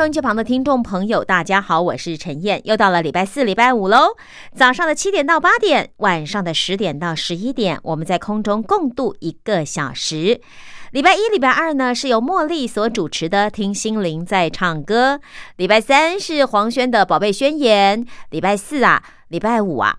收音机旁的听众朋友，大家好，我是陈燕，又到了礼拜四、礼拜五喽。早上的七点到八点，晚上的十点到十一点，我们在空中共度一个小时。礼拜一、礼拜二呢，是由茉莉所主持的《听心灵在唱歌》；礼拜三是黄轩的《宝贝宣言》；礼拜四啊，礼拜五啊。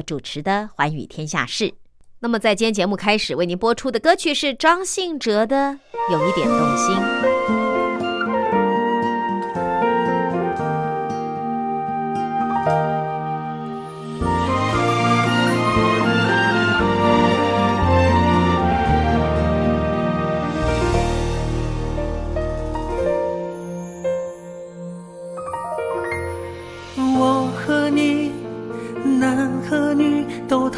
主持的《寰宇天下事》。那么，在今天节目开始为您播出的歌曲是张信哲的《有一点动心》。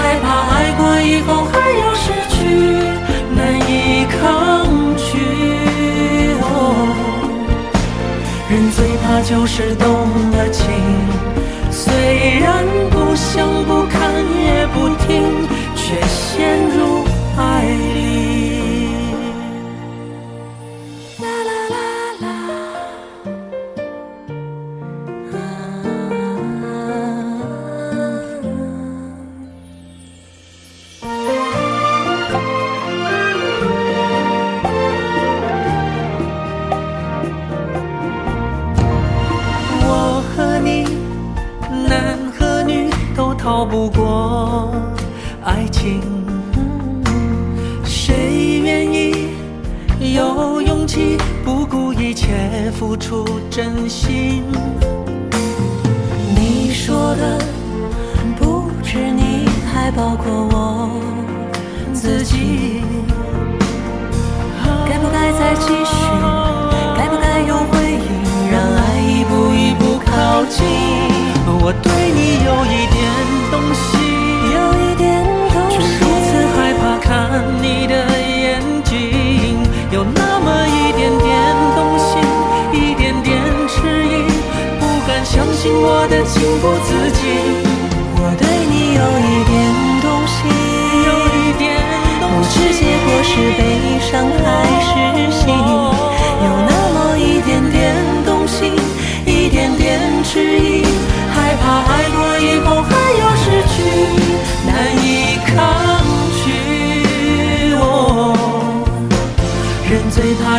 害怕爱过以后还要失去，难以抗拒。哦人最怕就是动了情，虽然不想不看也不听，却陷入爱里。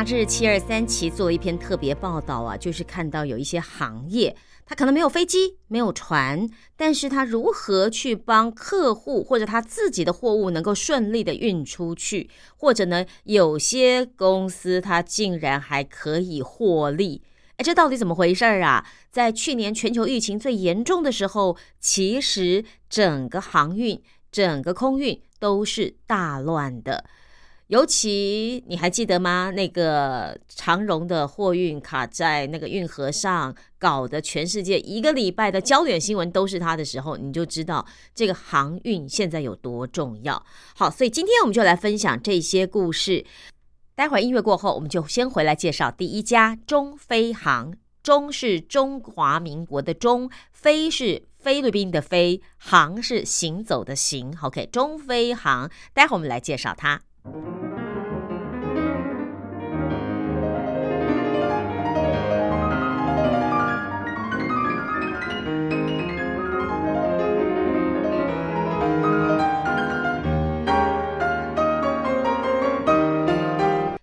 杂志七二三期做了一篇特别报道啊，就是看到有一些行业，它可能没有飞机，没有船，但是它如何去帮客户或者他自己的货物能够顺利的运出去，或者呢，有些公司它竟然还可以获利，哎，这到底怎么回事儿啊？在去年全球疫情最严重的时候，其实整个航运、整个空运都是大乱的。尤其你还记得吗？那个长荣的货运卡在那个运河上，搞得全世界一个礼拜的焦点新闻都是它的时候，你就知道这个航运现在有多重要。好，所以今天我们就来分享这些故事。待会儿音乐过后，我们就先回来介绍第一家中飞航。中是中华民国的中，飞是菲律宾的飞，航是行走的行。OK，中飞航。待会儿我们来介绍它。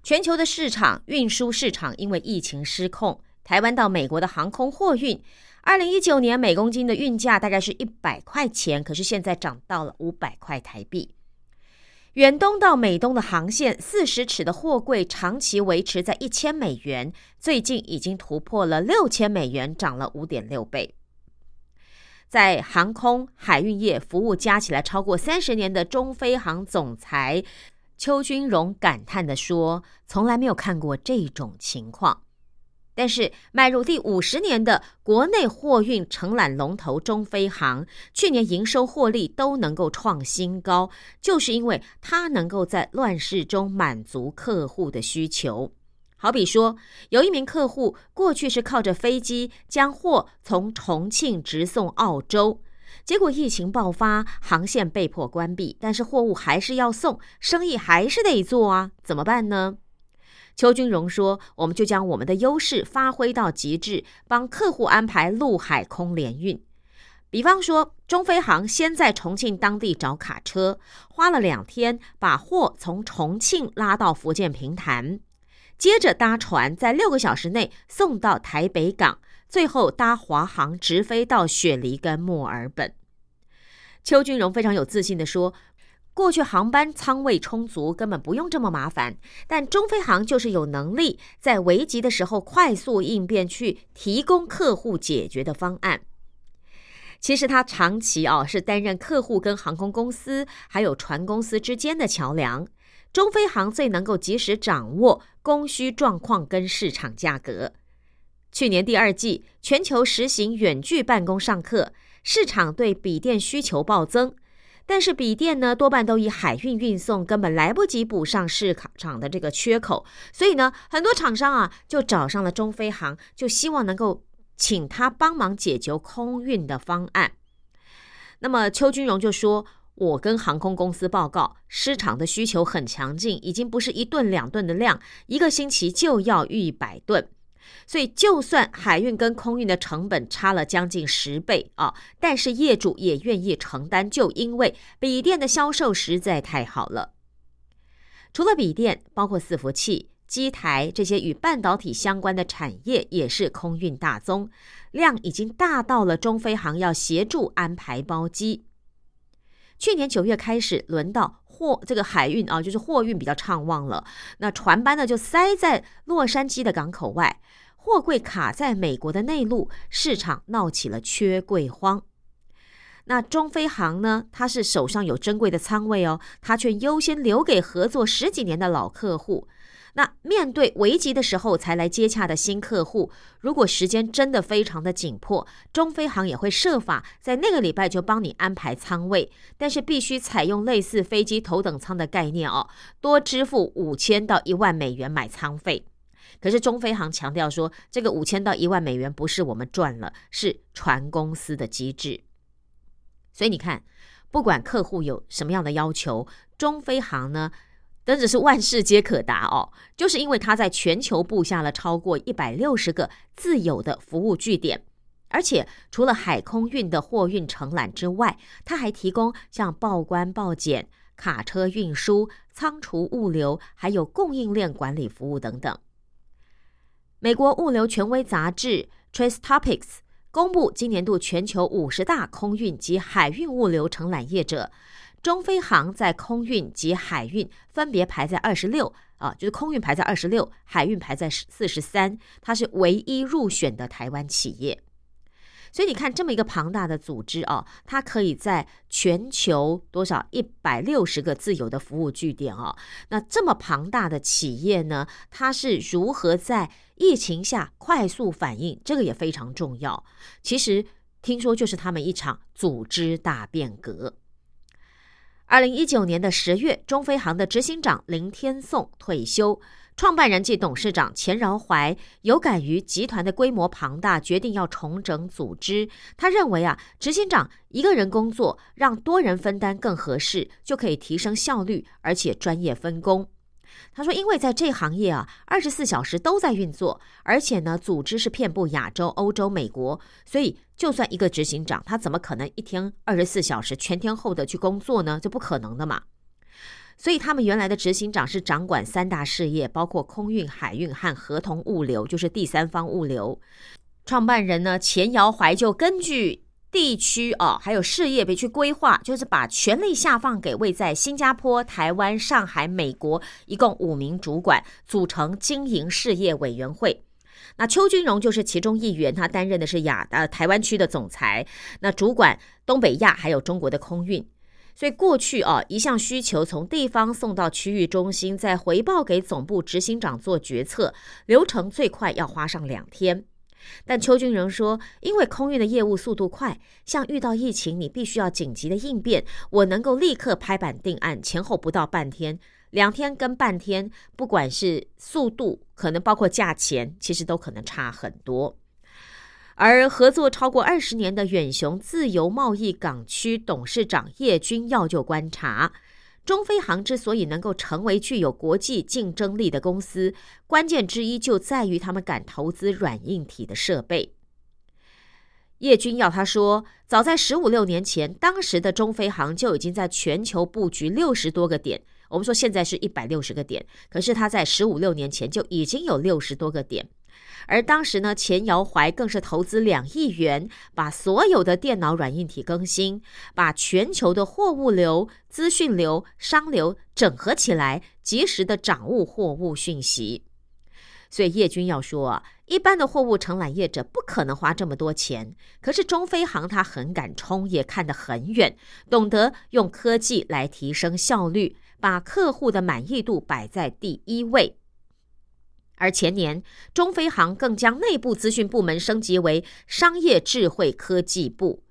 全球的市场运输市场因为疫情失控，台湾到美国的航空货运，二零一九年每公斤的运价大概是一百块钱，可是现在涨到了五百块台币。远东到美东的航线，四十尺的货柜长期维持在一千美元，最近已经突破了六千美元，涨了五点六倍。在航空海运业服务加起来超过三十年的中飞航总裁。邱君荣感叹地说：“从来没有看过这种情况。但是，迈入第五十年的国内货运承揽龙头中飞航，去年营收获利都能够创新高，就是因为它能够在乱世中满足客户的需求。好比说，有一名客户过去是靠着飞机将货从重庆直送澳洲。”结果疫情爆发，航线被迫关闭，但是货物还是要送，生意还是得做啊，怎么办呢？邱君荣说：“我们就将我们的优势发挥到极致，帮客户安排陆海空联运。比方说，中飞航先在重庆当地找卡车，花了两天把货从重庆拉到福建平潭，接着搭船在六个小时内送到台北港。”最后搭华航直飞到雪梨跟墨尔本。邱君荣非常有自信的说：“过去航班舱位充足，根本不用这么麻烦。但中飞航就是有能力在危急的时候快速应变，去提供客户解决的方案。其实他长期啊是担任客户跟航空公司还有船公司之间的桥梁。中飞航最能够及时掌握供需状况跟市场价格。”去年第二季，全球实行远距办公上课，市场对笔电需求暴增。但是笔电呢，多半都以海运运送，根本来不及补上市场的这个缺口。所以呢，很多厂商啊，就找上了中飞航，就希望能够请他帮忙解决空运的方案。那么邱君荣就说：“我跟航空公司报告，市场的需求很强劲，已经不是一顿两顿的量，一个星期就要一百吨。”所以，就算海运跟空运的成本差了将近十倍啊，但是业主也愿意承担，就因为笔电的销售实在太好了。除了笔电，包括伺服器、机台这些与半导体相关的产业也是空运大宗，量已经大到了中飞航要协助安排包机。去年九月开始，轮到货这个海运啊，就是货运比较畅旺了，那船班呢就塞在洛杉矶的港口外。货柜卡在美国的内陆市场，闹起了缺柜荒。那中飞航呢？它是手上有珍贵的仓位哦，它却优先留给合作十几年的老客户。那面对危急的时候才来接洽的新客户，如果时间真的非常的紧迫，中飞航也会设法在那个礼拜就帮你安排仓位，但是必须采用类似飞机头等舱的概念哦，多支付五千到一万美元买仓费。可是中飞航强调说，这个五千到一万美元不是我们赚了，是船公司的机制。所以你看，不管客户有什么样的要求，中飞航呢，真的是万事皆可达哦。就是因为它在全球布下了超过一百六十个自有的服务据点，而且除了海空运的货运承揽之外，它还提供像报关、报检。卡车运输、仓储物流，还有供应链管理服务等等。美国物流权威杂志 Trace Topics 公布今年度全球五十大空运及海运物流承揽业者，中飞航在空运及海运分别排在二十六啊，就是空运排在二十六，海运排在四十三，它是唯一入选的台湾企业。所以你看，这么一个庞大的组织哦，它可以在全球多少一百六十个自由的服务据点哦。那这么庞大的企业呢，它是如何在疫情下快速反应？这个也非常重要。其实听说就是他们一场组织大变革。二零一九年的十月，中飞航的执行长林天颂退休。创办人暨董事长钱饶怀有感于集团的规模庞大，决定要重整组织。他认为啊，执行长一个人工作，让多人分担更合适，就可以提升效率，而且专业分工。他说，因为在这行业啊，二十四小时都在运作，而且呢，组织是遍布亚洲、欧洲、美国，所以就算一个执行长，他怎么可能一天二十四小时全天候的去工作呢？这不可能的嘛。所以，他们原来的执行长是掌管三大事业，包括空运、海运和合同物流，就是第三方物流。创办人呢，钱尧怀就根据地区哦，还有事业别去规划，就是把权力下放给位在新加坡、台湾、上海、美国一共五名主管，组成经营事业委员会。那邱君荣就是其中一员，他担任的是亚呃台湾区的总裁，那主管东北亚还有中国的空运。所以过去啊，一项需求从地方送到区域中心，再回报给总部执行长做决策，流程最快要花上两天。但邱军仍说，因为空运的业务速度快，像遇到疫情，你必须要紧急的应变，我能够立刻拍板定案，前后不到半天，两天跟半天，不管是速度，可能包括价钱，其实都可能差很多。而合作超过二十年的远雄自由贸易港区董事长叶军耀就观察，中飞航之所以能够成为具有国际竞争力的公司，关键之一就在于他们敢投资软硬体的设备。叶军耀他说，早在十五六年前，当时的中飞航就已经在全球布局六十多个点。我们说现在是一百六十个点，可是他在十五六年前就已经有六十多个点。而当时呢，钱瑶怀更是投资两亿元，把所有的电脑软硬体更新，把全球的货物流、资讯流、商流整合起来，及时的掌握货物讯息。所以叶军要说啊，一般的货物承揽业者不可能花这么多钱，可是中飞航他很敢冲，也看得很远，懂得用科技来提升效率，把客户的满意度摆在第一位。而前年，中飞航更将内部资讯部门升级为商业智慧科技部。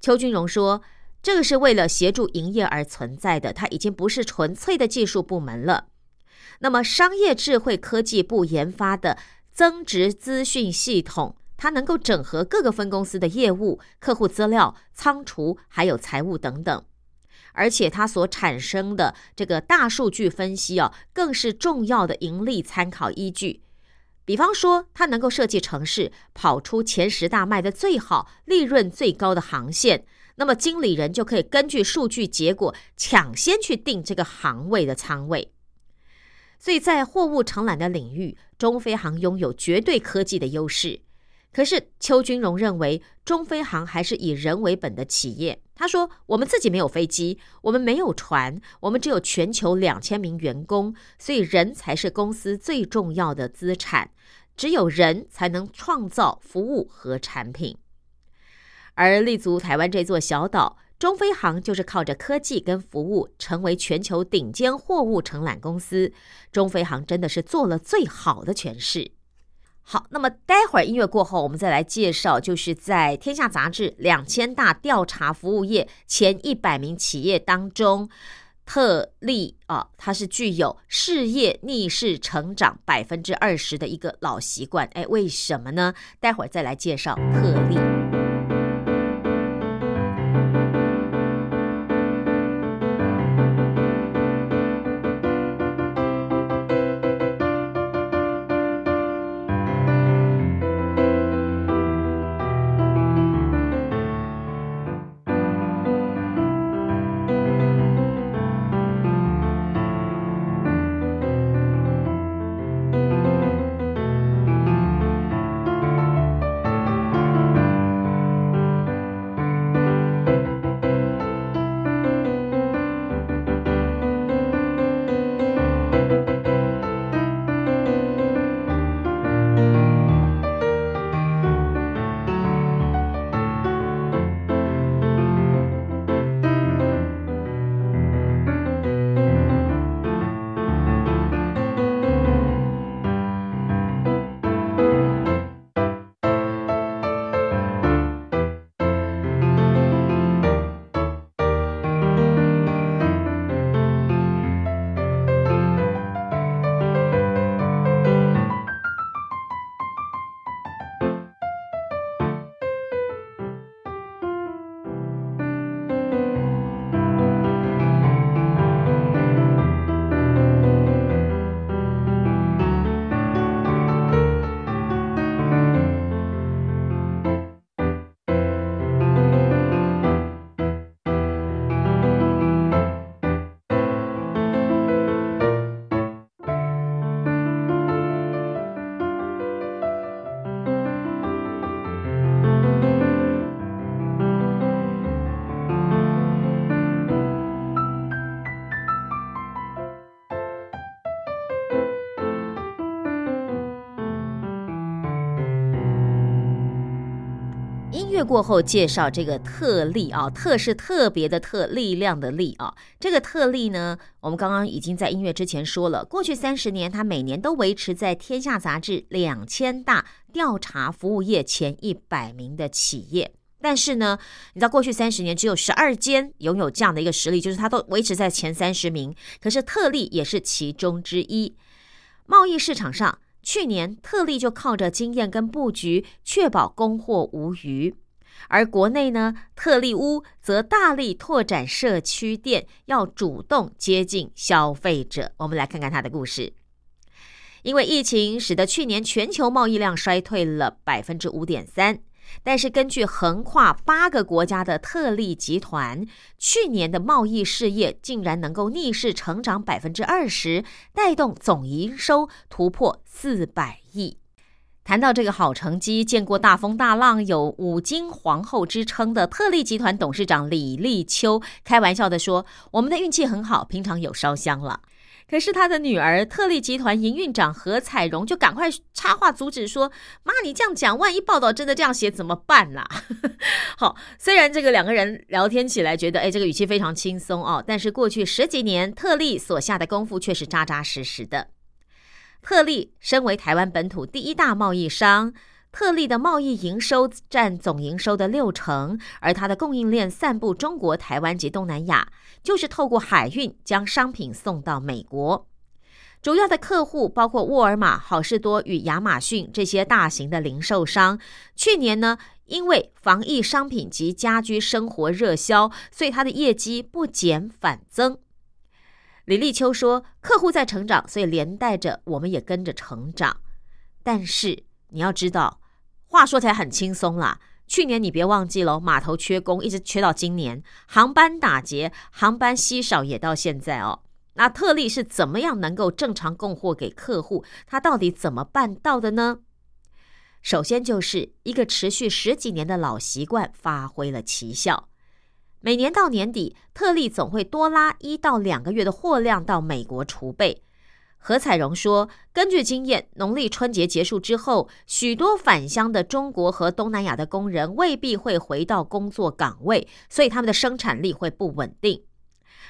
邱君荣说：“这个是为了协助营业而存在的，它已经不是纯粹的技术部门了。那么，商业智慧科技部研发的增值资讯系统，它能够整合各个分公司的业务、客户资料、仓储还有财务等等。”而且它所产生的这个大数据分析哦，更是重要的盈利参考依据。比方说，它能够设计城市跑出前十大卖的最好、利润最高的航线，那么经理人就可以根据数据结果抢先去定这个航位的仓位。所以在货物承揽的领域，中飞航拥有绝对科技的优势。可是邱君荣认为，中飞航还是以人为本的企业。他说：“我们自己没有飞机，我们没有船，我们只有全球两千名员工，所以人才是公司最重要的资产。只有人才能创造服务和产品。而立足台湾这座小岛，中飞航就是靠着科技跟服务，成为全球顶尖货物承揽公司。中飞航真的是做了最好的诠释。”好，那么待会儿音乐过后，我们再来介绍，就是在《天下杂志》两千大调查服务业前一百名企业当中，特例啊，它是具有事业逆势成长百分之二十的一个老习惯。哎，为什么呢？待会儿再来介绍特例。过后介绍这个特例啊，特是特别的特，力量的力啊。这个特例呢，我们刚刚已经在音乐之前说了，过去三十年，它每年都维持在《天下》杂志两千大调查服务业前一百名的企业。但是呢，你知道过去三十年只有十二间拥有这样的一个实力，就是它都维持在前三十名。可是特例也是其中之一。贸易市场上，去年特例就靠着经验跟布局，确保供货无虞。而国内呢，特例屋则大力拓展社区店，要主动接近消费者。我们来看看他的故事。因为疫情，使得去年全球贸易量衰退了百分之五点三。但是，根据横跨八个国家的特利集团，去年的贸易事业竟然能够逆势成长百分之二十，带动总营收突破四百亿。谈到这个好成绩，见过大风大浪、有“五金皇后”之称的特利集团董事长李立秋开玩笑的说：“我们的运气很好，平常有烧香了。”可是他的女儿特利集团营运长何彩荣就赶快插话阻止说：“妈，你这样讲，万一报道真的这样写怎么办啦？” 好，虽然这个两个人聊天起来觉得，哎，这个语气非常轻松哦，但是过去十几年特利所下的功夫却是扎扎实实的。特利身为台湾本土第一大贸易商。特利的贸易营收占总营收的六成，而它的供应链散布中国台湾及东南亚，就是透过海运将商品送到美国。主要的客户包括沃尔玛、好事多与亚马逊这些大型的零售商。去年呢，因为防疫商品及家居生活热销，所以它的业绩不减反增。李立秋说：“客户在成长，所以连带着我们也跟着成长。”但是。你要知道，话说起来很轻松啦。去年你别忘记了，码头缺工，一直缺到今年，航班打劫，航班稀少也到现在哦。那特例是怎么样能够正常供货给客户？他到底怎么办到的呢？首先就是一个持续十几年的老习惯发挥了奇效。每年到年底，特例总会多拉一到两个月的货量到美国储备。何彩荣说：“根据经验，农历春节结束之后，许多返乡的中国和东南亚的工人未必会回到工作岗位，所以他们的生产力会不稳定。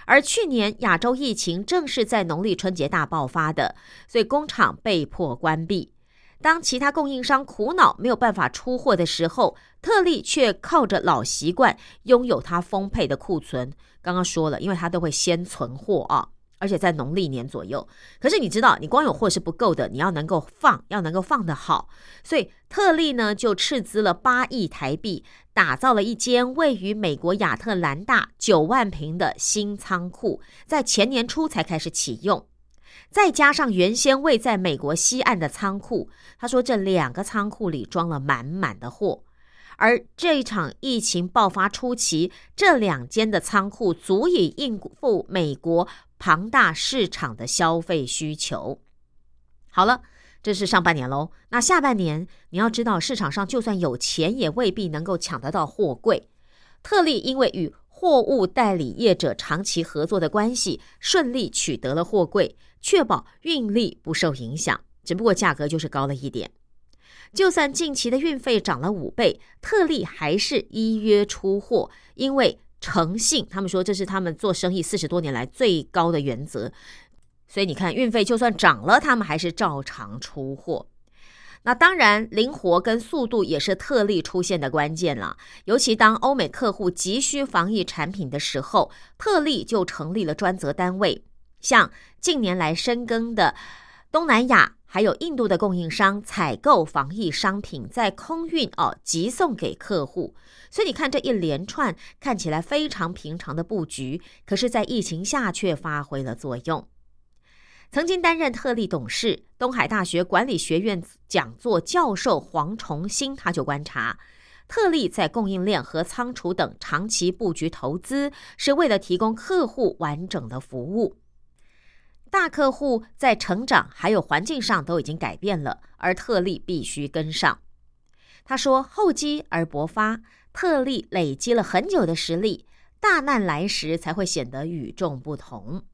而去年亚洲疫情正是在农历春节大爆发的，所以工厂被迫关闭。当其他供应商苦恼没有办法出货的时候，特利却靠着老习惯，拥有它丰沛的库存。刚刚说了，因为它都会先存货啊。”而且在农历年左右，可是你知道，你光有货是不够的，你要能够放，要能够放得好。所以特利呢就斥资了八亿台币，打造了一间位于美国亚特兰大九万平的新仓库，在前年初才开始启用。再加上原先位在美国西岸的仓库，他说这两个仓库里装了满满的货。而这一场疫情爆发初期，这两间的仓库足以应付美国。庞大市场的消费需求，好了，这是上半年喽。那下半年，你要知道，市场上就算有钱，也未必能够抢得到货柜。特例因为与货物代理业者长期合作的关系，顺利取得了货柜，确保运力不受影响。只不过价格就是高了一点。就算近期的运费涨了五倍，特例还是依约出货，因为。诚信，他们说这是他们做生意四十多年来最高的原则，所以你看运费就算涨了，他们还是照常出货。那当然，灵活跟速度也是特例出现的关键了。尤其当欧美客户急需防疫产品的时候，特例就成立了专责单位，像近年来深耕的东南亚。还有印度的供应商采购防疫商品，在空运哦，急送给客户。所以你看这一连串看起来非常平常的布局，可是，在疫情下却发挥了作用。曾经担任特例董事、东海大学管理学院讲座教授黄崇新，他就观察，特例在供应链和仓储等长期布局投资，是为了提供客户完整的服务。大客户在成长还有环境上都已经改变了，而特例必须跟上。他说：“厚积而薄发，特例累积了很久的实力，大难来时才会显得与众不同。”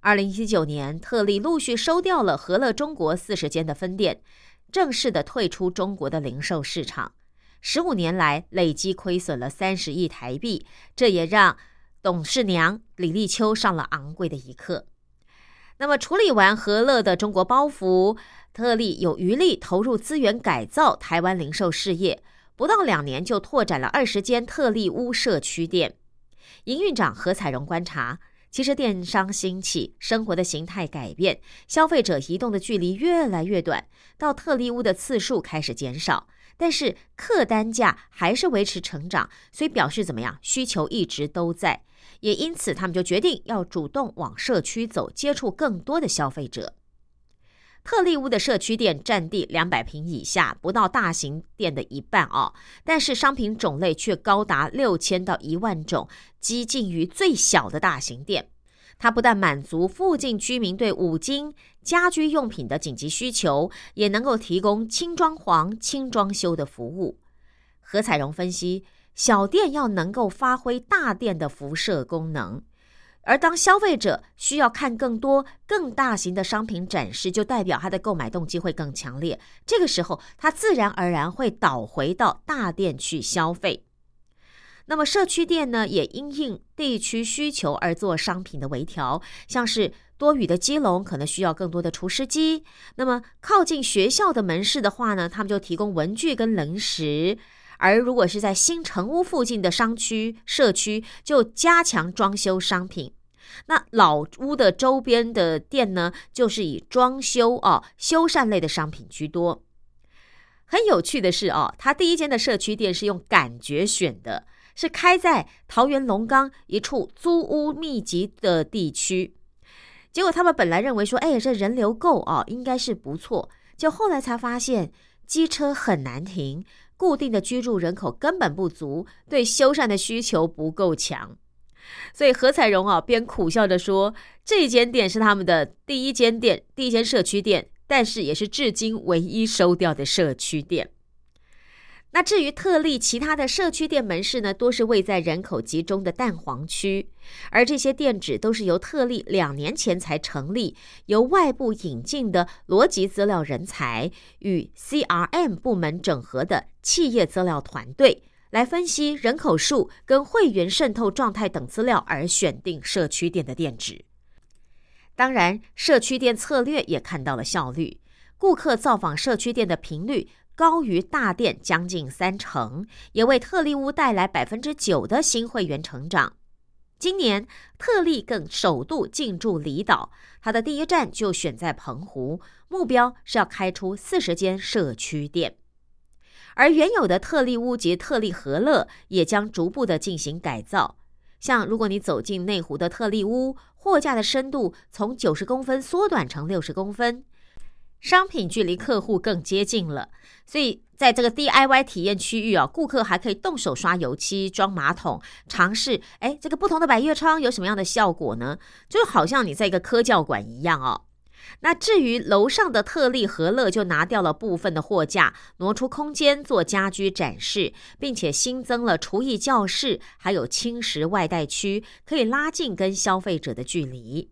二零一九年，特例陆续收掉了和乐中国四十间的分店，正式的退出中国的零售市场。十五年来累积亏损了三十亿台币，这也让董事娘李立秋上了昂贵的一课。那么处理完和乐的中国包袱，特利有余力投入资源改造台湾零售事业，不到两年就拓展了二十间特利屋社区店。营运长何彩荣观察。其实电商兴起，生活的形态改变，消费者移动的距离越来越短，到特例屋的次数开始减少，但是客单价还是维持成长，所以表示怎么样？需求一直都在，也因此他们就决定要主动往社区走，接触更多的消费者。特利屋的社区店占地两百平以下，不到大型店的一半哦，但是商品种类却高达六千到一万种，接近于最小的大型店。它不但满足附近居民对五金家居用品的紧急需求，也能够提供轻装潢、轻装修的服务。何彩荣分析，小店要能够发挥大店的辐射功能。而当消费者需要看更多、更大型的商品展示，就代表他的购买动机会更强烈。这个时候，他自然而然会倒回到大店去消费。那么，社区店呢，也因应地区需求而做商品的微调，像是多雨的基隆可能需要更多的除湿机。那么，靠近学校的门市的话呢，他们就提供文具跟零食。而如果是在新城屋附近的商区、社区，就加强装修商品。那老屋的周边的店呢，就是以装修哦、修缮类的商品居多。很有趣的是哦，他第一间的社区店是用感觉选的，是开在桃园龙岗一处租屋密集的地区。结果他们本来认为说，哎，这人流够哦，应该是不错。就后来才发现，机车很难停，固定的居住人口根本不足，对修缮的需求不够强。所以何彩荣啊，边苦笑着说：“这间店是他们的第一间店，第一间社区店，但是也是至今唯一收掉的社区店。”那至于特例其他的社区店门市呢，多是位在人口集中的蛋黄区，而这些店址都是由特例两年前才成立，由外部引进的逻辑资料人才与 CRM 部门整合的企业资料团队。来分析人口数跟会员渗透状态等资料，而选定社区店的店址。当然，社区店策略也看到了效率，顾客造访社区店的频率高于大店将近三成，也为特利屋带来百分之九的新会员成长。今年特利更首度进驻离岛，它的第一站就选在澎湖，目标是要开出四十间社区店。而原有的特利屋及特利和乐也将逐步的进行改造。像如果你走进内湖的特利屋，货架的深度从九十公分缩短成六十公分，商品距离客户更接近了。所以在这个 DIY 体验区域啊，顾客还可以动手刷油漆、装马桶，尝试哎这个不同的百叶窗有什么样的效果呢？就好像你在一个科教馆一样哦。那至于楼上的特利和乐，就拿掉了部分的货架，挪出空间做家居展示，并且新增了厨艺教室，还有轻食外带区，可以拉近跟消费者的距离。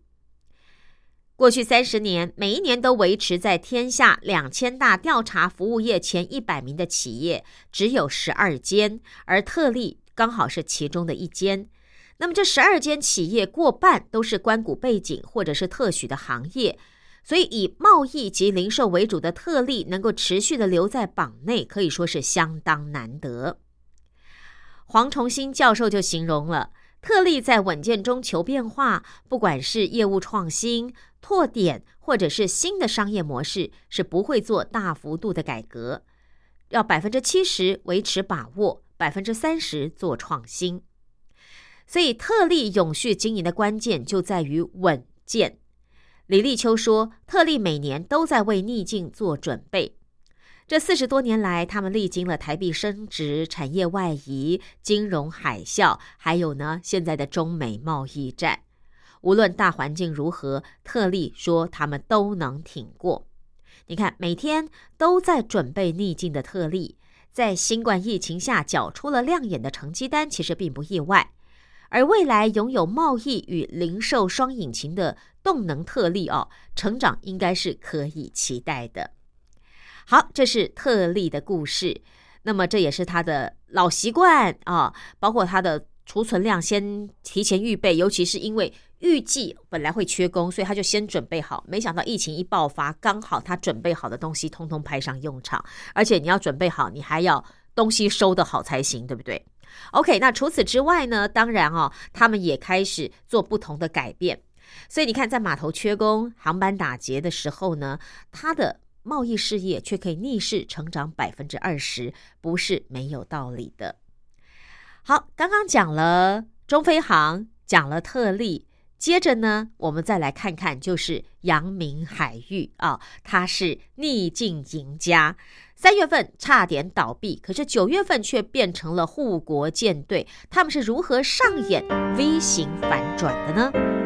过去三十年，每一年都维持在天下两千大调查服务业前一百名的企业，只有十二间，而特例刚好是其中的一间。那么这十二间企业过半都是关谷背景或者是特许的行业。所以，以贸易及零售为主的特例能够持续的留在榜内，可以说是相当难得。黄崇新教授就形容了，特例在稳健中求变化，不管是业务创新、拓点，或者是新的商业模式，是不会做大幅度的改革，要百分之七十维持把握，百分之三十做创新。所以，特例永续经营的关键就在于稳健。李立秋说：“特例每年都在为逆境做准备。这四十多年来，他们历经了台币升值、产业外移、金融海啸，还有呢现在的中美贸易战。无论大环境如何，特例说他们都能挺过。你看，每天都在准备逆境的特例，在新冠疫情下缴出了亮眼的成绩单，其实并不意外。而未来拥有贸易与零售双引擎的。”动能特例哦，成长应该是可以期待的。好，这是特例的故事。那么这也是他的老习惯啊，包括他的储存量先提前预备，尤其是因为预计本来会缺工，所以他就先准备好。没想到疫情一爆发，刚好他准备好的东西通通派上用场，而且你要准备好，你还要东西收得好才行，对不对？OK，那除此之外呢？当然哦，他们也开始做不同的改变。所以你看，在码头缺工、航班打劫的时候呢，他的贸易事业却可以逆势成长百分之二十，不是没有道理的。好，刚刚讲了中飞航，讲了特例，接着呢，我们再来看看，就是阳明海域啊，它是逆境赢家，三月份差点倒闭，可是九月份却变成了护国舰队，他们是如何上演 V 型反转的呢？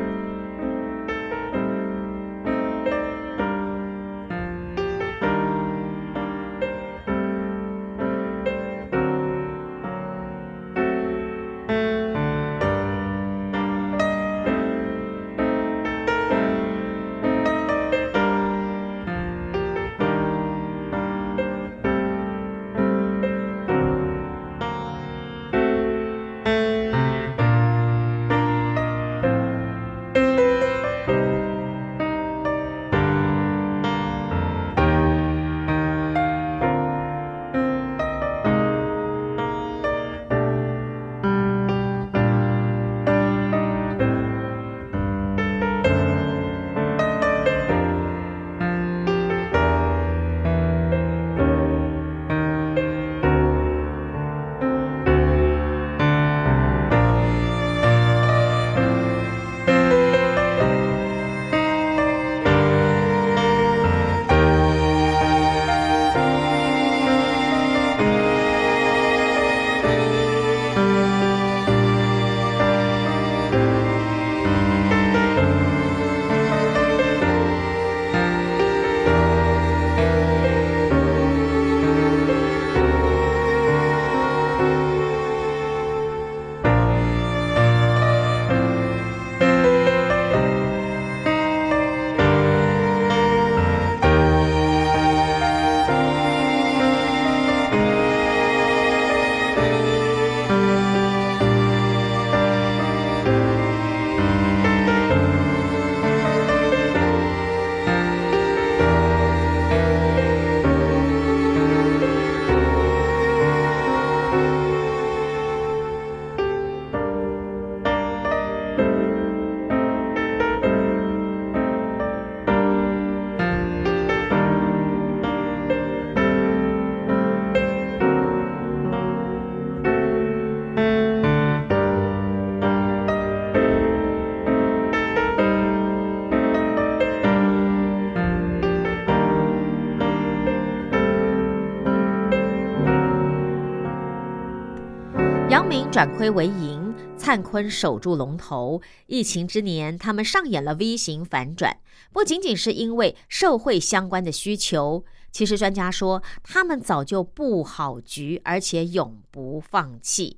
转亏为盈，灿坤守住龙头。疫情之年，他们上演了 V 型反转，不仅仅是因为社会相关的需求。其实专家说，他们早就布好局，而且永不放弃。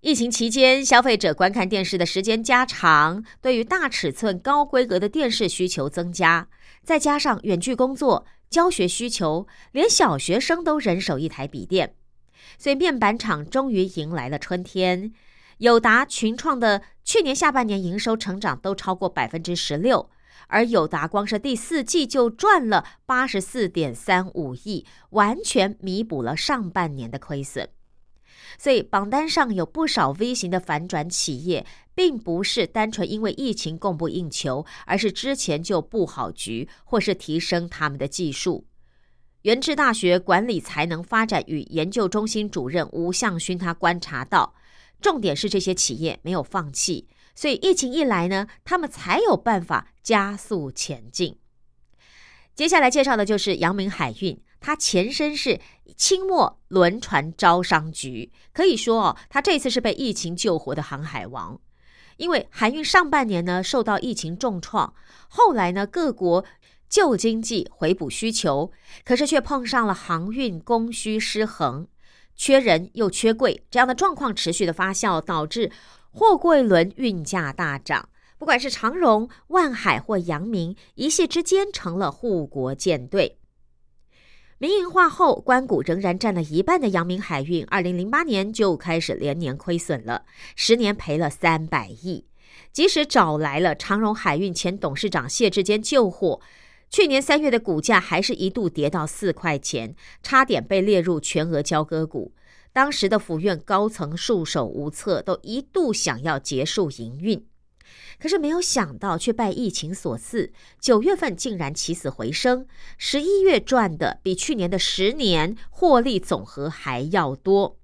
疫情期间，消费者观看电视的时间加长，对于大尺寸、高规格的电视需求增加，再加上远距工作、教学需求，连小学生都人手一台笔电。所以面板厂终于迎来了春天，友达、群创的去年下半年营收成长都超过百分之十六，而友达光是第四季就赚了八十四点三五亿，完全弥补了上半年的亏损。所以榜单上有不少 V 型的反转企业，并不是单纯因为疫情供不应求，而是之前就布好局，或是提升他们的技术。原治大学管理才能发展与研究中心主任吴向勋，他观察到，重点是这些企业没有放弃，所以疫情一来呢，他们才有办法加速前进。接下来介绍的就是阳明海运，它前身是清末轮船招商局，可以说哦，它这次是被疫情救活的航海王，因为海运上半年呢受到疫情重创，后来呢各国。旧经济回补需求，可是却碰上了航运供需失衡，缺人又缺柜，这样的状况持续的发酵，导致货柜轮运价大涨。不管是长荣、万海或阳明，一夕之间成了护国舰队。民营化后，关谷仍然占了一半的阳明海运，二零零八年就开始连年亏损了，十年赔了三百亿。即使找来了长荣海运前董事长谢志坚救火，去年三月的股价还是一度跌到四块钱，差点被列入全额交割股。当时的府院高层束手无策，都一度想要结束营运。可是没有想到，却拜疫情所赐，九月份竟然起死回生，十一月赚的比去年的十年获利总和还要多。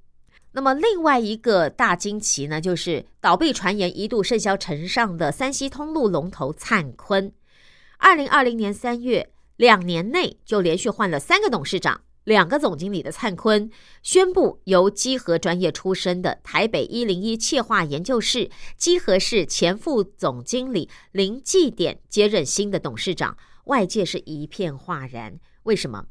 那么另外一个大惊奇呢，就是倒闭传言一度甚嚣尘上的三西通路龙头灿坤，二零二零年三月，两年内就连续换了三个董事长。两个总经理的灿坤宣布，由基和专业出身的台北一零一企划研究室基和室前副总经理林继典接任新的董事长，外界是一片哗然。为什么？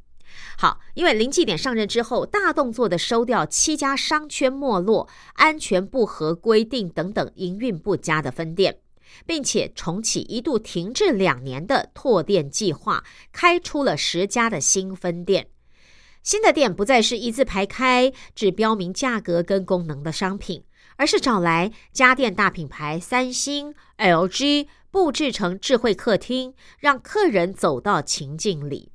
好，因为林继典上任之后，大动作的收掉七家商圈没落、安全不合规定等等营运不佳的分店，并且重启一度停滞两年的拓店计划，开出了十家的新分店。新的店不再是一字排开，只标明价格跟功能的商品，而是找来家电大品牌三星、LG 布置成智慧客厅，让客人走到情境里。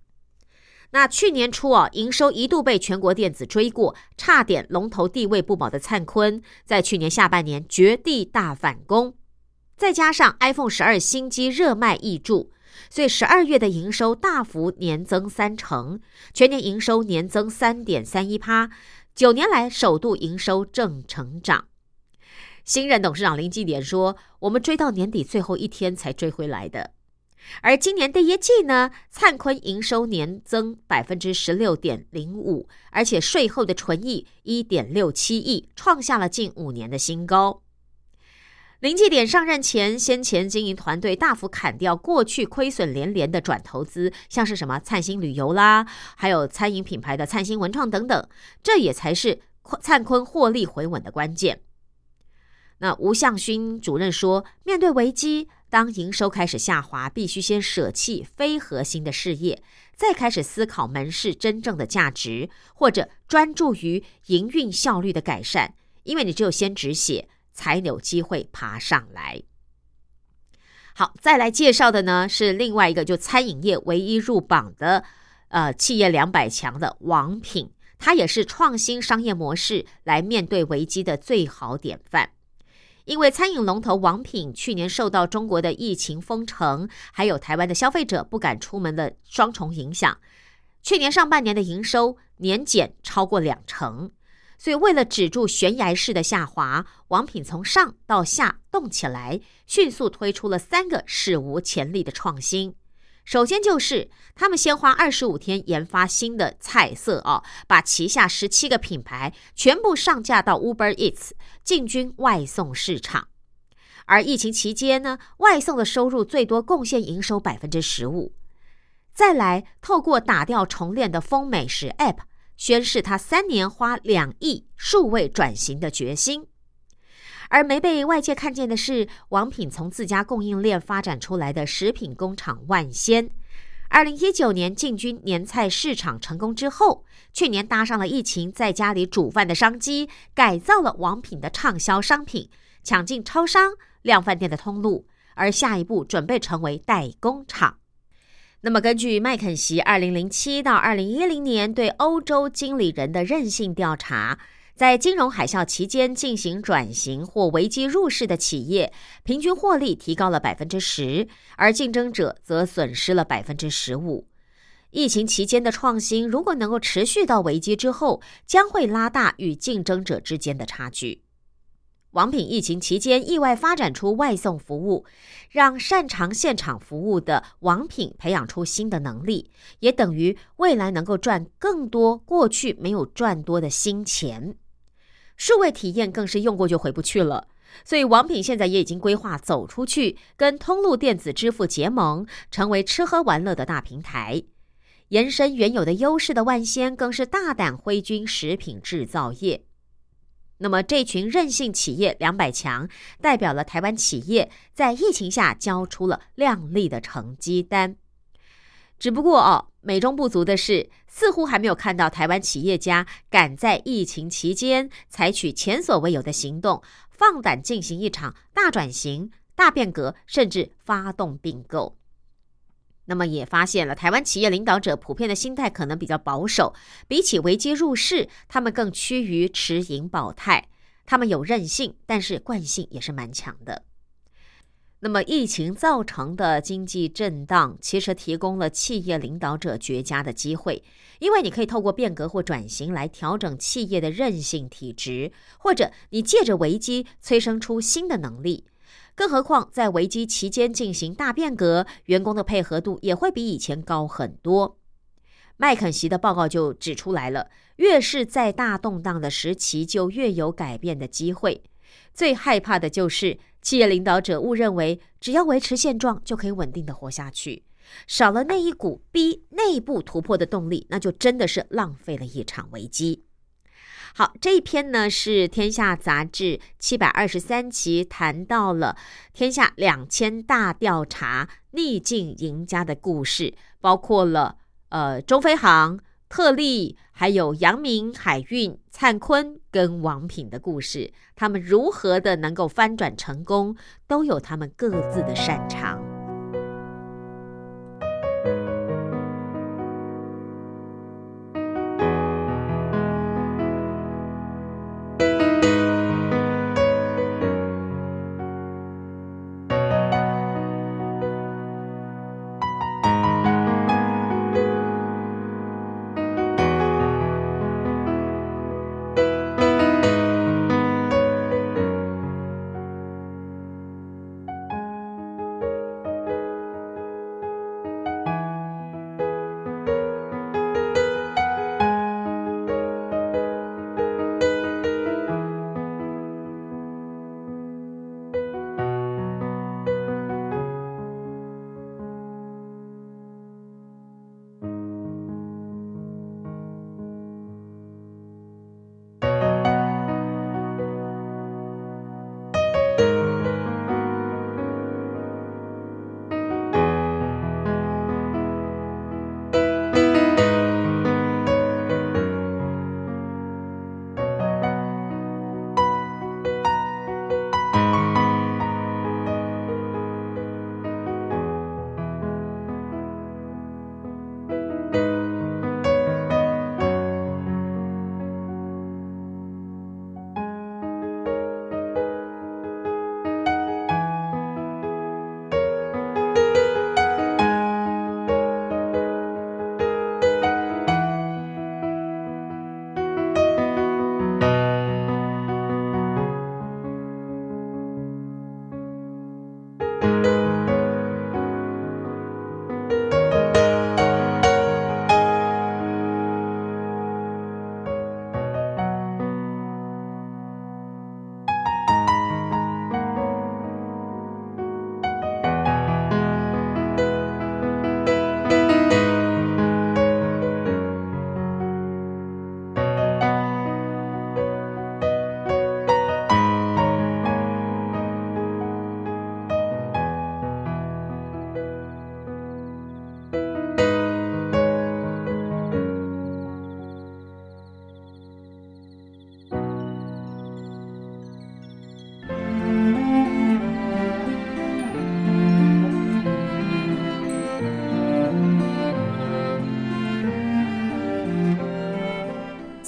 那去年初啊，营收一度被全国电子追过，差点龙头地位不保的灿坤，在去年下半年绝地大反攻，再加上 iPhone 十二新机热卖易注。所以十二月的营收大幅年增三成，全年营收年增三点三一趴，九年来首度营收正成长。新任董事长林继典说：“我们追到年底最后一天才追回来的。”而今年第一季呢，灿坤营收年增百分之十六点零五，而且税后的纯益一点六七亿，创下了近五年的新高。临界点上任前，先前经营团队大幅砍掉过去亏损连连的转投资，像是什么灿星旅游啦，还有餐饮品牌的灿星文创等等，这也才是灿坤获利回稳的关键。那吴向勋主任说，面对危机，当营收开始下滑，必须先舍弃非核心的事业，再开始思考门市真正的价值，或者专注于营运效率的改善，因为你只有先止血。才有机会爬上来。好，再来介绍的呢是另外一个就餐饮业唯一入榜的呃企业两百强的王品，它也是创新商业模式来面对危机的最好典范。因为餐饮龙头王品去年受到中国的疫情封城，还有台湾的消费者不敢出门的双重影响，去年上半年的营收年减超过两成。所以，为了止住悬崖式的下滑，王品从上到下动起来，迅速推出了三个史无前例的创新。首先就是他们先花二十五天研发新的菜色哦，把旗下十七个品牌全部上架到 Uber Eats，进军外送市场。而疫情期间呢，外送的收入最多贡献营收百分之十五。再来，透过打掉重练的风美食 App。宣示他三年花两亿数位转型的决心，而没被外界看见的是，王品从自家供应链发展出来的食品工厂万仙。二零一九年进军年菜市场成功之后，去年搭上了疫情在家里煮饭的商机，改造了王品的畅销商品，抢进超商、量饭店的通路，而下一步准备成为代工厂。那么，根据麦肯锡二零零七到二零一零年对欧洲经理人的韧性调查，在金融海啸期间进行转型或危机入市的企业，平均获利提高了百分之十，而竞争者则损失了百分之十五。疫情期间的创新，如果能够持续到危机之后，将会拉大与竞争者之间的差距。王品疫情期间意外发展出外送服务，让擅长现场服务的王品培养出新的能力，也等于未来能够赚更多过去没有赚多的新钱。数位体验更是用过就回不去了，所以王品现在也已经规划走出去，跟通路电子支付结盟，成为吃喝玩乐的大平台。延伸原有的优势的万仙，更是大胆挥军食品制造业。那么，这群韧性企业两百强，代表了台湾企业在疫情下交出了亮丽的成绩单。只不过哦，美中不足的是，似乎还没有看到台湾企业家敢在疫情期间采取前所未有的行动，放胆进行一场大转型、大变革，甚至发动并购。那么也发现了，台湾企业领导者普遍的心态可能比较保守，比起危机入市，他们更趋于持盈保泰。他们有韧性，但是惯性也是蛮强的。那么，疫情造成的经济震荡，其实提供了企业领导者绝佳的机会，因为你可以透过变革或转型来调整企业的韧性体质，或者你借着危机催生出新的能力。更何况，在危机期间进行大变革，员工的配合度也会比以前高很多。麦肯锡的报告就指出来了，越是在大动荡的时期，就越有改变的机会。最害怕的就是。企业领导者误认为，只要维持现状就可以稳定的活下去，少了那一股逼内部突破的动力，那就真的是浪费了一场危机。好，这一篇呢是《天下》杂志七百二十三期谈到了天下两千大调查逆境赢家的故事，包括了呃中飞航。特例，还有阳明海运、灿坤跟王品的故事，他们如何的能够翻转成功，都有他们各自的擅长。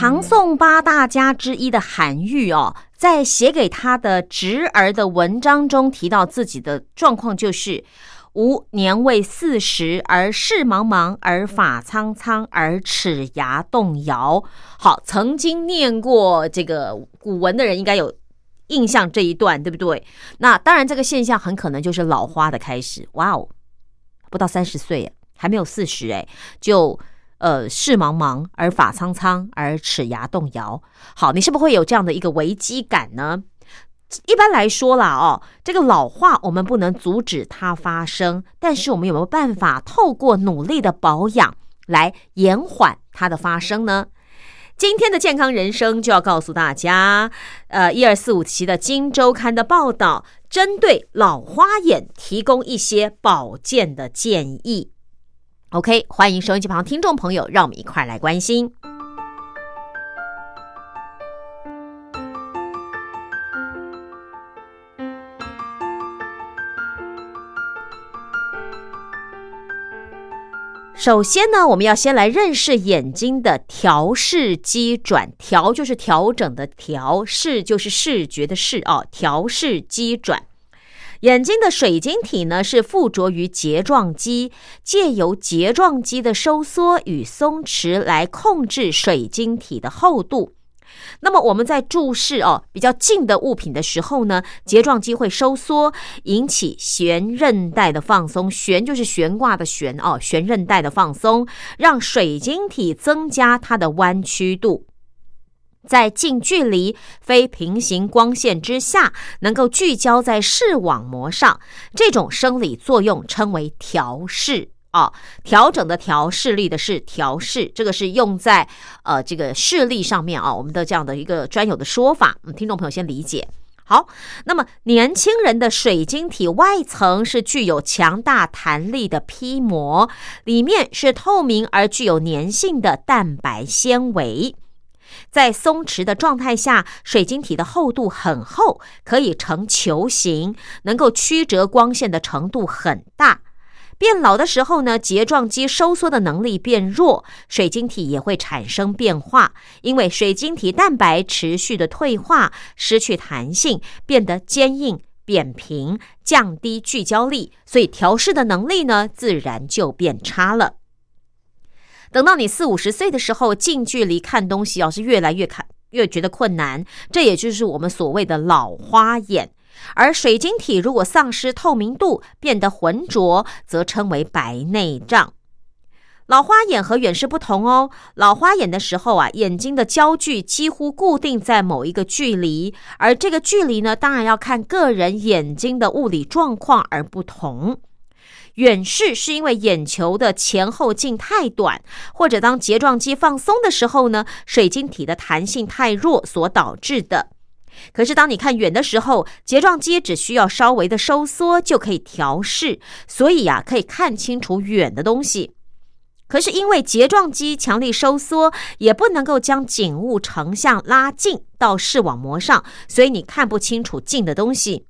唐宋八大家之一的韩愈哦，在写给他的侄儿的文章中提到自己的状况，就是吾年未四十，而事茫茫，而发苍苍，而齿牙动摇。好，曾经念过这个古文的人应该有印象这一段，对不对？那当然，这个现象很可能就是老花的开始。哇哦，不到三十岁，还没有四十，哎，就呃事茫茫而发苍苍而齿牙动摇。好，你是不会有这样的一个危机感呢？一般来说啦，哦，这个老化我们不能阻止它发生，但是我们有没有办法透过努力的保养来延缓它的发生呢？今天的健康人生就要告诉大家，呃，一二四五期的《金周刊》的报道，针对老花眼提供一些保健的建议。OK，欢迎收音机旁听众朋友，让我们一块来关心。首先呢，我们要先来认识眼睛的调视机转。调就是调整的调，视就是视觉的视哦。调视机转，眼睛的水晶体呢是附着于睫状肌，借由睫状肌的收缩与松弛来控制水晶体的厚度。那么我们在注视哦比较近的物品的时候呢，睫状肌会收缩，引起悬韧带的放松。悬就是悬挂的悬哦，悬韧带的放松，让水晶体增加它的弯曲度，在近距离非平行光线之下，能够聚焦在视网膜上。这种生理作用称为调视。啊，调整的调视力的是调视，这个是用在呃这个视力上面啊，我们的这样的一个专有的说法，嗯，听众朋友先理解。好，那么年轻人的水晶体外层是具有强大弹力的皮膜，里面是透明而具有粘性的蛋白纤维，在松弛的状态下，水晶体的厚度很厚，可以呈球形，能够曲折光线的程度很大。变老的时候呢，睫状肌收缩的能力变弱，水晶体也会产生变化。因为水晶体蛋白持续的退化，失去弹性，变得坚硬、扁平，降低聚焦力，所以调试的能力呢，自然就变差了。等到你四五十岁的时候，近距离看东西，要是越来越看越觉得困难，这也就是我们所谓的老花眼。而水晶体如果丧失透明度，变得浑浊，则称为白内障。老花眼和远视不同哦。老花眼的时候啊，眼睛的焦距几乎固定在某一个距离，而这个距离呢，当然要看个人眼睛的物理状况而不同。远视是因为眼球的前后径太短，或者当睫状肌放松的时候呢，水晶体的弹性太弱所导致的。可是，当你看远的时候，睫状肌只需要稍微的收缩就可以调试，所以呀，可以看清楚远的东西。可是因为睫状肌强力收缩，也不能够将景物成像拉近到视网膜上，所以你看不清楚近的东西。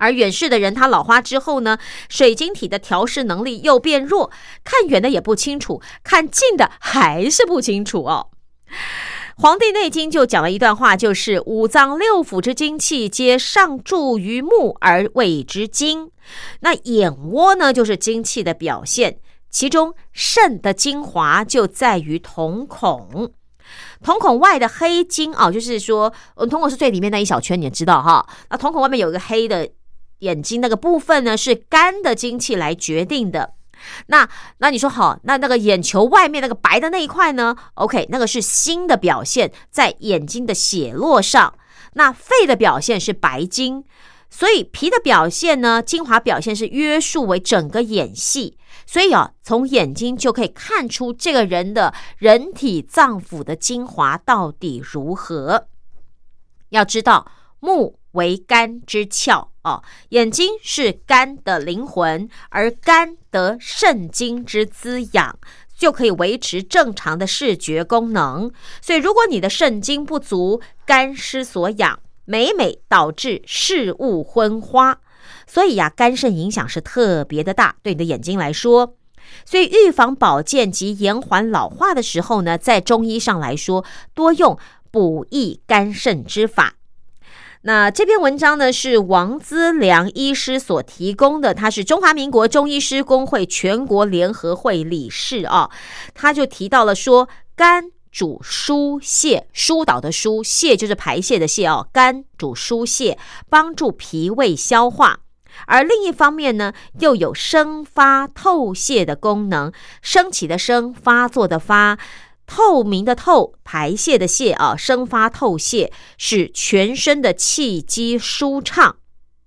而远视的人，他老花之后呢，水晶体的调试能力又变弱，看远的也不清楚，看近的还是不清楚哦。《黄帝内经》就讲了一段话，就是五脏六腑之精气皆上注于目而谓之精。那眼窝呢，就是精气的表现，其中肾的精华就在于瞳孔。瞳孔外的黑晶啊，就是说，嗯，瞳孔是最里面那一小圈，你也知道哈？那瞳孔外面有一个黑的眼睛那个部分呢，是肝的精气来决定的。那那你说好，那那个眼球外面那个白的那一块呢？OK，那个是心的表现，在眼睛的血络上。那肺的表现是白金，所以脾的表现呢，精华表现是约束为整个眼系。所以啊，从眼睛就可以看出这个人的人体脏腑的精华到底如何。要知道目。为肝之窍哦，眼睛是肝的灵魂，而肝得肾精之滋养，就可以维持正常的视觉功能。所以，如果你的肾精不足，肝失所养，每每导致视物昏花。所以呀，肝肾影响是特别的大，对你的眼睛来说。所以，预防保健及延缓老化的时候呢，在中医上来说，多用补益肝肾之法。那这篇文章呢，是王资良医师所提供的，他是中华民国中医师工会全国联合会理事啊，他就提到了说，肝主疏泄，疏导的疏，泄就是排泄的泄哦，肝主疏泄，帮助脾胃消化。而另一方面呢，又有生发透泄的功能，升起的升，发作的发，透明的透，排泄的泄啊，生发透泄，使全身的气机舒畅。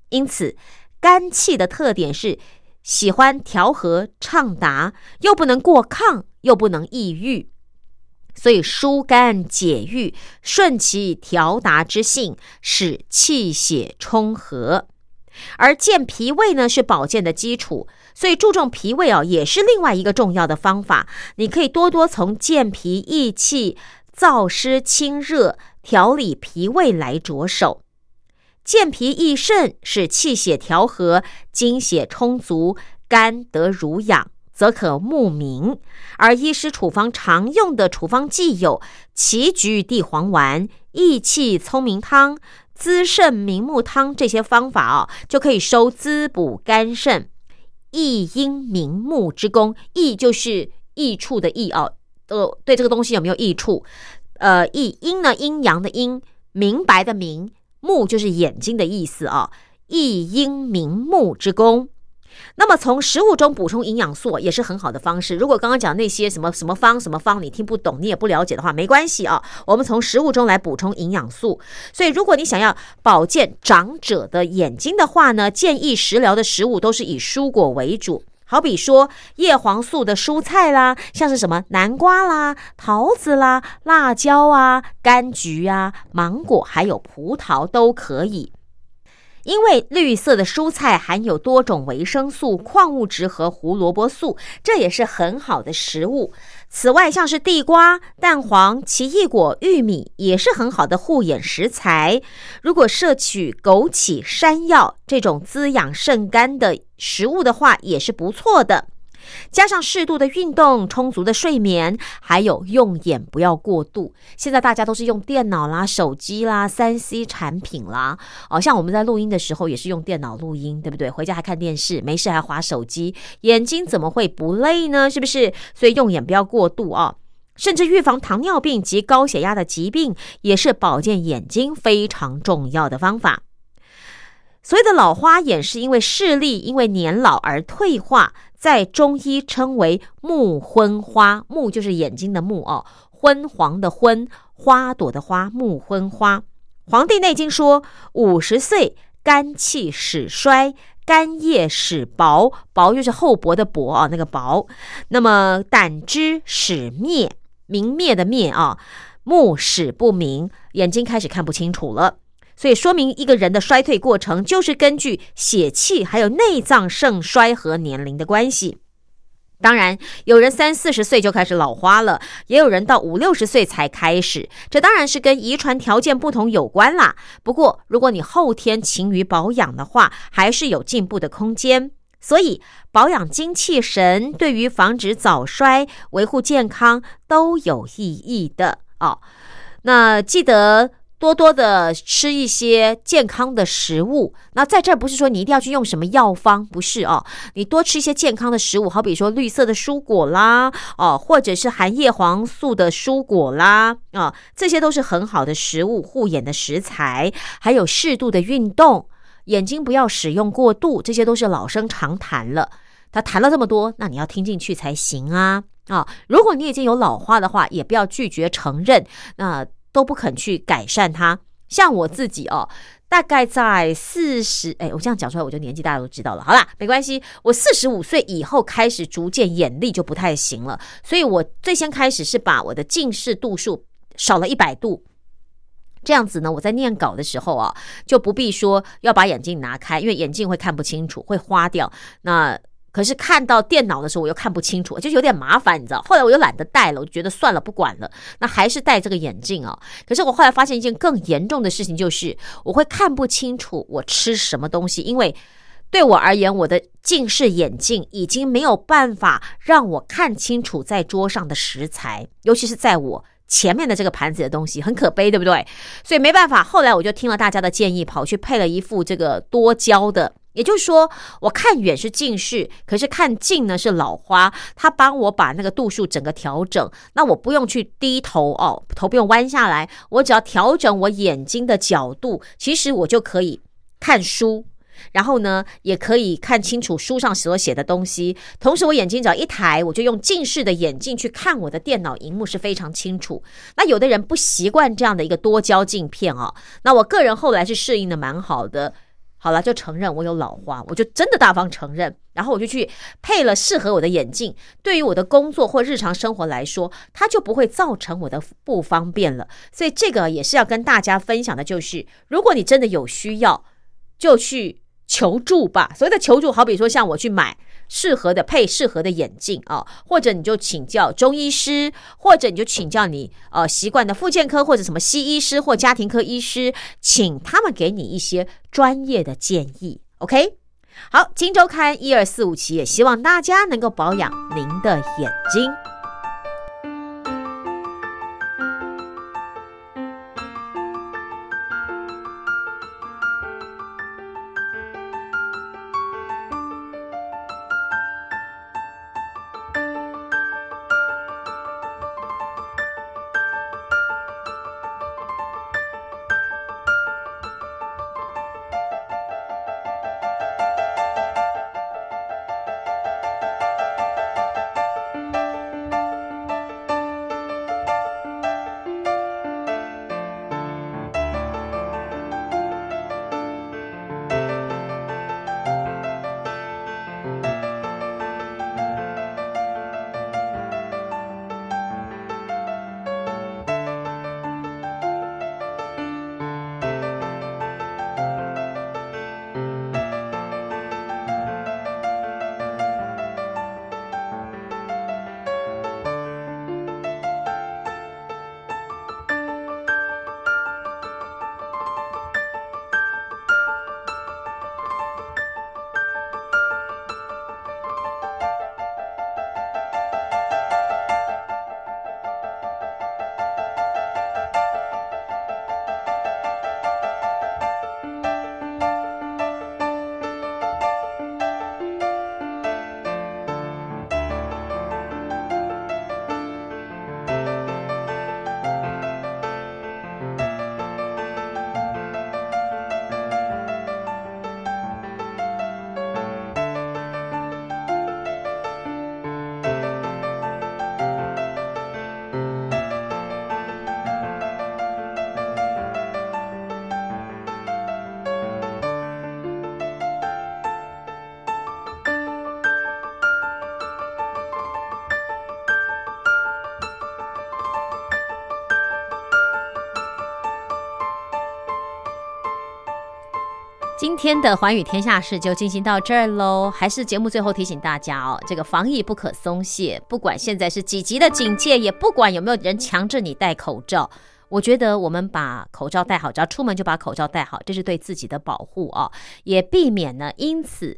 因此，肝气的特点是喜欢调和畅达，又不能过亢，又不能抑郁，所以疏肝解郁，顺其调达之性，使气血充和。而健脾胃呢，是保健的基础，所以注重脾胃哦，也是另外一个重要的方法。你可以多多从健脾益气、燥湿清热、调理脾胃来着手。健脾益肾，使气血调和，精血充足，肝得濡养，则可目明。而医师处方常用的处方剂有杞菊地黄丸、益气聪明汤。滋肾明目汤这些方法哦，就可以收滋补肝肾、益阴明目之功。益就是益处的益哦，呃，对这个东西有没有益处？呃，益阴呢，阴阳的阴，明白的明，目就是眼睛的意思啊，益阴明目之功。那么从食物中补充营养素也是很好的方式。如果刚刚讲那些什么什么方什么方你听不懂，你也不了解的话，没关系啊。我们从食物中来补充营养素。所以如果你想要保健长者的眼睛的话呢，建议食疗的食物都是以蔬果为主。好比说叶黄素的蔬菜啦，像是什么南瓜啦、桃子啦、辣椒啊、柑橘啊、芒果还有葡萄都可以。因为绿色的蔬菜含有多种维生素、矿物质和胡萝卜素，这也是很好的食物。此外，像是地瓜、蛋黄、奇异果、玉米也是很好的护眼食材。如果摄取枸杞、山药这种滋养肾肝的食物的话，也是不错的。加上适度的运动、充足的睡眠，还有用眼不要过度。现在大家都是用电脑啦、手机啦、三 C 产品啦，哦，像我们在录音的时候也是用电脑录音，对不对？回家还看电视，没事还划手机，眼睛怎么会不累呢？是不是？所以用眼不要过度啊！甚至预防糖尿病及高血压的疾病，也是保健眼睛非常重要的方法。所谓的老花眼，是因为视力因为年老而退化。在中医称为目昏花，目就是眼睛的目哦，昏黄的昏，花朵的花，目昏花。《黄帝内经》说，五十岁肝气始衰，肝叶始薄，薄就是厚薄的薄啊，那个薄。那么胆汁始灭，明灭的灭啊，目始不明，眼睛开始看不清楚了。所以说明一个人的衰退过程，就是根据血气还有内脏盛衰和年龄的关系。当然，有人三四十岁就开始老花了，也有人到五六十岁才开始。这当然是跟遗传条件不同有关啦。不过，如果你后天勤于保养的话，还是有进步的空间。所以，保养精气神对于防止早衰、维护健康都有意义的哦。那记得。多多的吃一些健康的食物，那在这儿不是说你一定要去用什么药方，不是哦。你多吃一些健康的食物，好比说绿色的蔬果啦，哦，或者是含叶黄素的蔬果啦，啊，这些都是很好的食物，护眼的食材。还有适度的运动，眼睛不要使用过度，这些都是老生常谈了。他谈了这么多，那你要听进去才行啊啊！如果你已经有老花的话，也不要拒绝承认那。都不肯去改善它，像我自己哦，大概在四十，哎，我这样讲出来，我就年纪大家都知道了。好啦，没关系，我四十五岁以后开始逐渐眼力就不太行了，所以我最先开始是把我的近视度数少了一百度，这样子呢，我在念稿的时候啊，就不必说要把眼镜拿开，因为眼镜会看不清楚，会花掉。那可是看到电脑的时候，我又看不清楚，就有点麻烦，你知道。后来我又懒得戴了，我就觉得算了，不管了。那还是戴这个眼镜啊。可是我后来发现一件更严重的事情，就是我会看不清楚我吃什么东西，因为对我而言，我的近视眼镜已经没有办法让我看清楚在桌上的食材，尤其是在我前面的这个盘子的东西，很可悲，对不对？所以没办法，后来我就听了大家的建议，跑去配了一副这个多焦的。也就是说，我看远是近视，可是看近呢是老花。他帮我把那个度数整个调整，那我不用去低头哦，头不用弯下来，我只要调整我眼睛的角度，其实我就可以看书。然后呢，也可以看清楚书上所写的东西。同时，我眼睛只要一抬，我就用近视的眼镜去看我的电脑荧幕是非常清楚。那有的人不习惯这样的一个多焦镜片哦，那我个人后来是适应的蛮好的。好了，就承认我有老花，我就真的大方承认。然后我就去配了适合我的眼镜，对于我的工作或日常生活来说，它就不会造成我的不方便了。所以这个也是要跟大家分享的，就是如果你真的有需要，就去求助吧。所谓的求助，好比说像我去买。适合的配适合的眼镜啊，或者你就请教中医师，或者你就请教你呃习惯的复健科或者什么西医师或家庭科医师，请他们给你一些专业的建议。OK，好，《金周刊》一二四五期也希望大家能够保养您的眼睛。天的寰宇天下事就进行到这儿喽。还是节目最后提醒大家哦，这个防疫不可松懈，不管现在是几级的警戒，也不管有没有人强制你戴口罩，我觉得我们把口罩戴好，只要出门就把口罩戴好，这是对自己的保护啊，也避免呢。因此，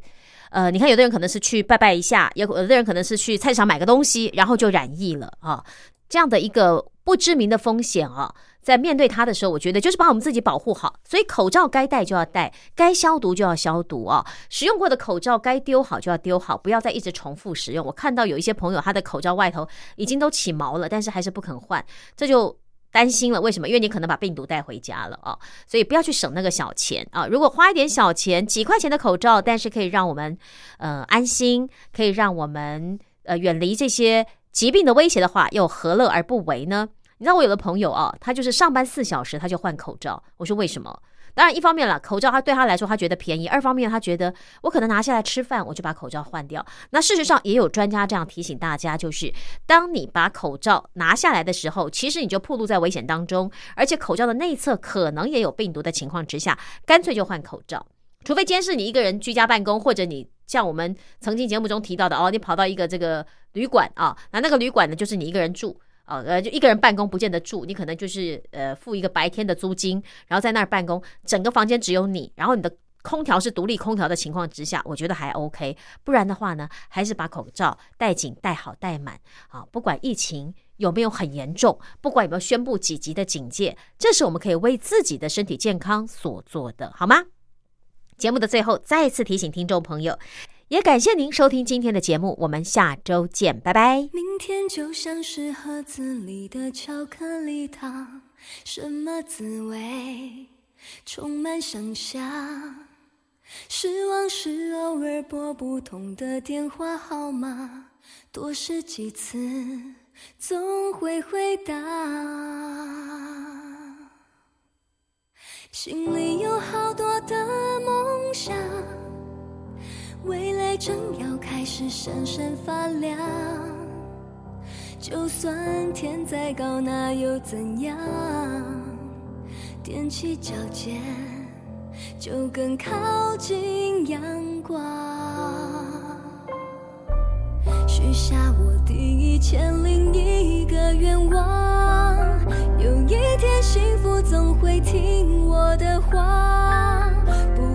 呃，你看有的人可能是去拜拜一下，有有的人可能是去菜市场买个东西，然后就染疫了啊，这样的一个不知名的风险啊。在面对它的时候，我觉得就是把我们自己保护好，所以口罩该戴就要戴，该消毒就要消毒啊。使用过的口罩该丢好就要丢好，不要再一直重复使用。我看到有一些朋友，他的口罩外头已经都起毛了，但是还是不肯换，这就担心了。为什么？因为你可能把病毒带回家了啊。所以不要去省那个小钱啊。如果花一点小钱，几块钱的口罩，但是可以让我们呃安心，可以让我们呃远离这些疾病的威胁的话，又何乐而不为呢？你知道我有的朋友啊，他就是上班四小时他就换口罩。我说为什么？当然一方面了，口罩他对他来说他觉得便宜；二方面他觉得我可能拿下来吃饭，我就把口罩换掉。那事实上也有专家这样提醒大家，就是当你把口罩拿下来的时候，其实你就暴露在危险当中，而且口罩的内侧可能也有病毒的情况之下，干脆就换口罩。除非监视你一个人居家办公，或者你像我们曾经节目中提到的哦，你跑到一个这个旅馆啊，那那个旅馆呢就是你一个人住。呃，就一个人办公不见得住，你可能就是呃付一个白天的租金，然后在那儿办公，整个房间只有你，然后你的空调是独立空调的情况之下，我觉得还 OK。不然的话呢，还是把口罩戴紧、戴好、戴满啊。不管疫情有没有很严重，不管有没有宣布几级的警戒，这是我们可以为自己的身体健康所做的，好吗？节目的最后，再一次提醒听众朋友。也感谢您收听今天的节目，我们下周见，拜拜。明天就像是盒子里的巧克力糖，什么滋味？充满想象。失望是偶尔拨不通的电话号码，多试几次总会回答。心里有好多的梦想，未来正要开始闪闪发亮。就算天再高，那又怎样？踮起脚尖，就更靠近阳光。许下我第一千零一个愿望，有一天幸福总会听我的话。不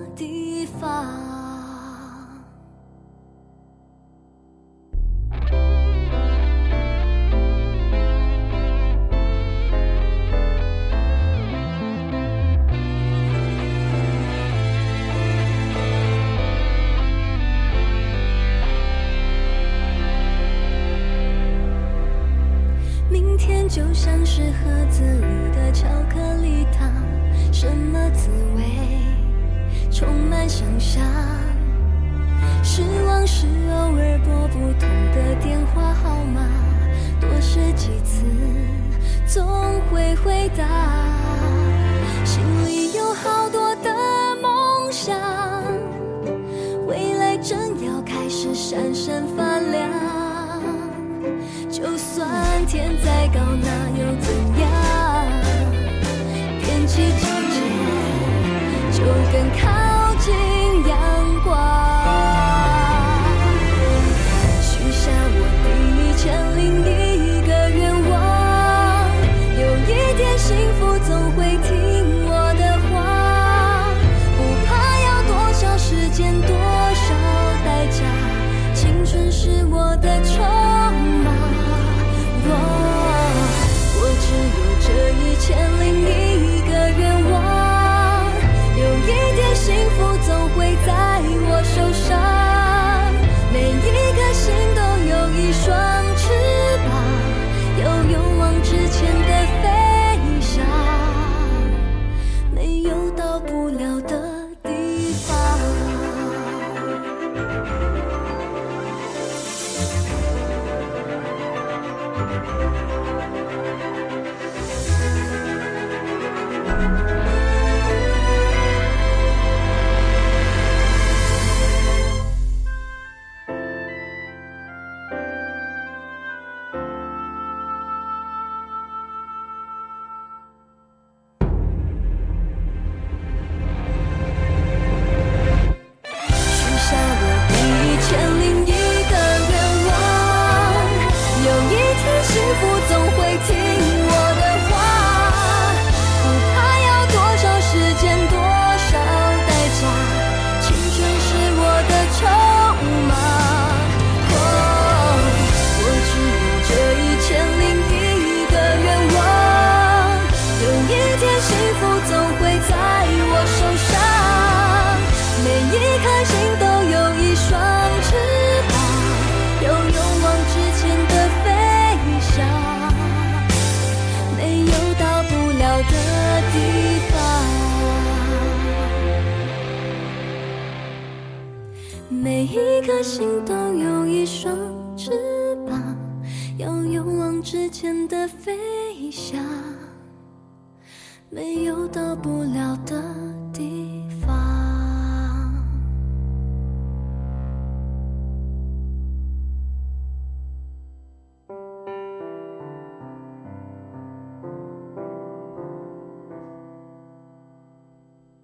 放